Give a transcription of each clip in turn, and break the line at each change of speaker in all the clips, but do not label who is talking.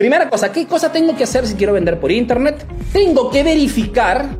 Primera cosa, ¿qué cosa tengo que hacer si quiero vender por internet? Tengo que verificar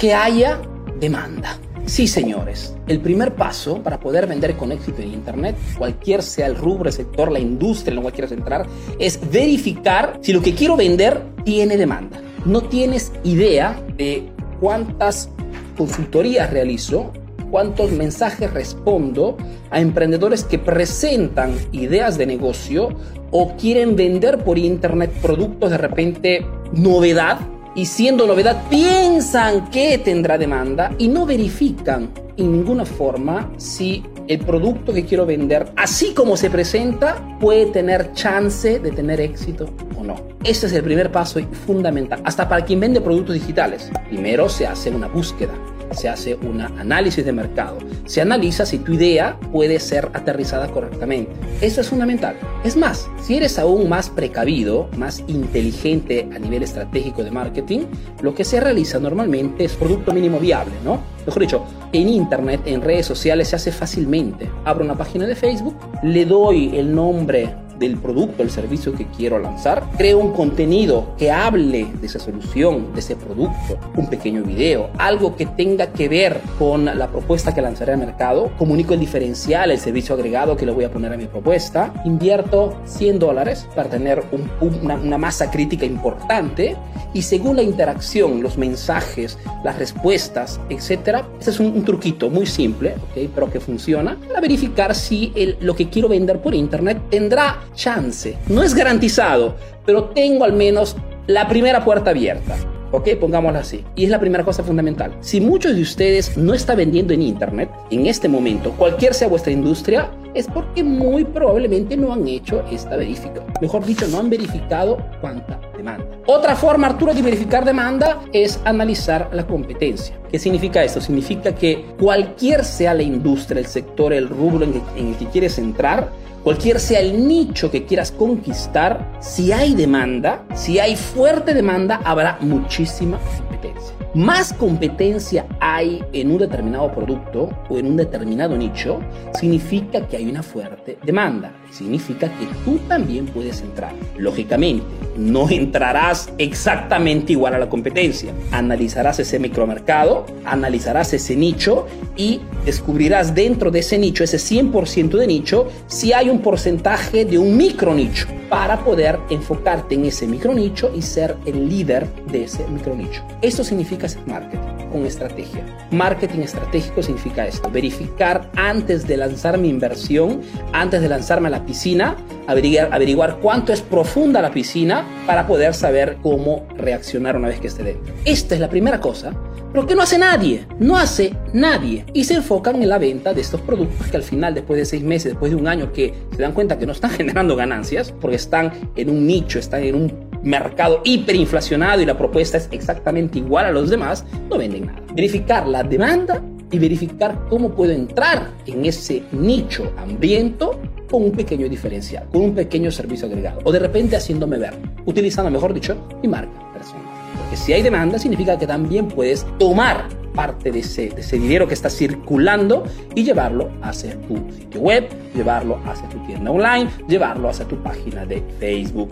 que haya demanda. Sí, señores, el primer paso para poder vender con éxito en Internet, cualquier sea el rubro, el sector, la industria en la cual quieras entrar, es verificar si lo que quiero vender tiene demanda. No tienes idea de cuántas consultorías realizo, cuántos mensajes respondo a emprendedores que presentan ideas de negocio o quieren vender por Internet productos de repente novedad y siendo novedad piensan que tendrá demanda y no verifican en ninguna forma si el producto que quiero vender, así como se presenta, puede tener chance de tener éxito o no. Ese es el primer paso fundamental, hasta para quien vende productos digitales. Primero se hace una búsqueda se hace un análisis de mercado, se analiza si tu idea puede ser aterrizada correctamente. Eso es fundamental. Es más, si eres aún más precavido, más inteligente a nivel estratégico de marketing, lo que se realiza normalmente es producto mínimo viable, ¿no? Mejor dicho, en Internet, en redes sociales se hace fácilmente. Abro una página de Facebook, le doy el nombre del producto, el servicio que quiero lanzar. Creo un contenido que hable de esa solución, de ese producto, un pequeño video, algo que tenga que ver con la propuesta que lanzaré al mercado. Comunico el diferencial, el servicio agregado que le voy a poner a mi propuesta. Invierto 100 dólares para tener una, masa crítica importante y según la interacción, los mensajes, las respuestas, etcétera, ese es un, truquito muy simple, ¿okay? pero que funciona para verificar si lo que quiero vender por internet tendrá chance. No es garantizado, pero tengo al menos la primera puerta abierta. ¿Ok? Pongámoslo así. Y es la primera cosa fundamental. Si muchos de ustedes no están vendiendo en Internet en este momento, cualquier sea vuestra industria, es porque muy probablemente no han hecho esta verificación. Mejor dicho, no han verificado cuánta demanda. Otra forma, Arturo, de verificar demanda es analizar la competencia. ¿Qué significa esto? Significa que cualquier sea la industria, el sector, el rubro en en el que quieres entrar, cualquier sea el nicho que quieras conquistar, si hay demanda, si hay fuerte demanda, habrá muchísima competencia. Más competencia hay en un determinado producto o en un determinado nicho, significa que hay una fuerte demanda. Significa que tú también puedes entrar. Lógicamente, no entrarás exactamente igual a la competencia. Analizarás ese micromercado, analizarás ese nicho y descubrirás dentro de ese nicho, ese 100% de nicho, si hay un porcentaje de un micro nicho para poder enfocarte en ese micro nicho y ser el líder de ese micro nicho. Esto hacer marketing con estrategia. Marketing estratégico significa esto, verificar antes de lanzar mi inversión, antes de lanzarme a la piscina, averiguar, averiguar cuánto es profunda la piscina para poder saber cómo reaccionar una vez que esté dentro. Esta es la primera cosa, pero que no hace nadie, no hace nadie. Y se enfocan en la venta de estos productos que al final, después de seis meses, después de un año que se dan cuenta que no están generando ganancias, porque están en un nicho, están en un mercado hiperinflacionado y la propuesta es exactamente igual a los demás, no venden nada. Verificar la demanda y verificar cómo puedo entrar en ese nicho hambriento con un pequeño diferencial, con un pequeño servicio agregado, o de repente haciéndome ver, utilizando, mejor dicho, mi marca personal. Porque si hay demanda, significa que también puedes tomar parte de ese, de ese dinero que está circulando y llevarlo hacia tu sitio web, llevarlo hacia tu tienda online, llevarlo hacia tu página de Facebook.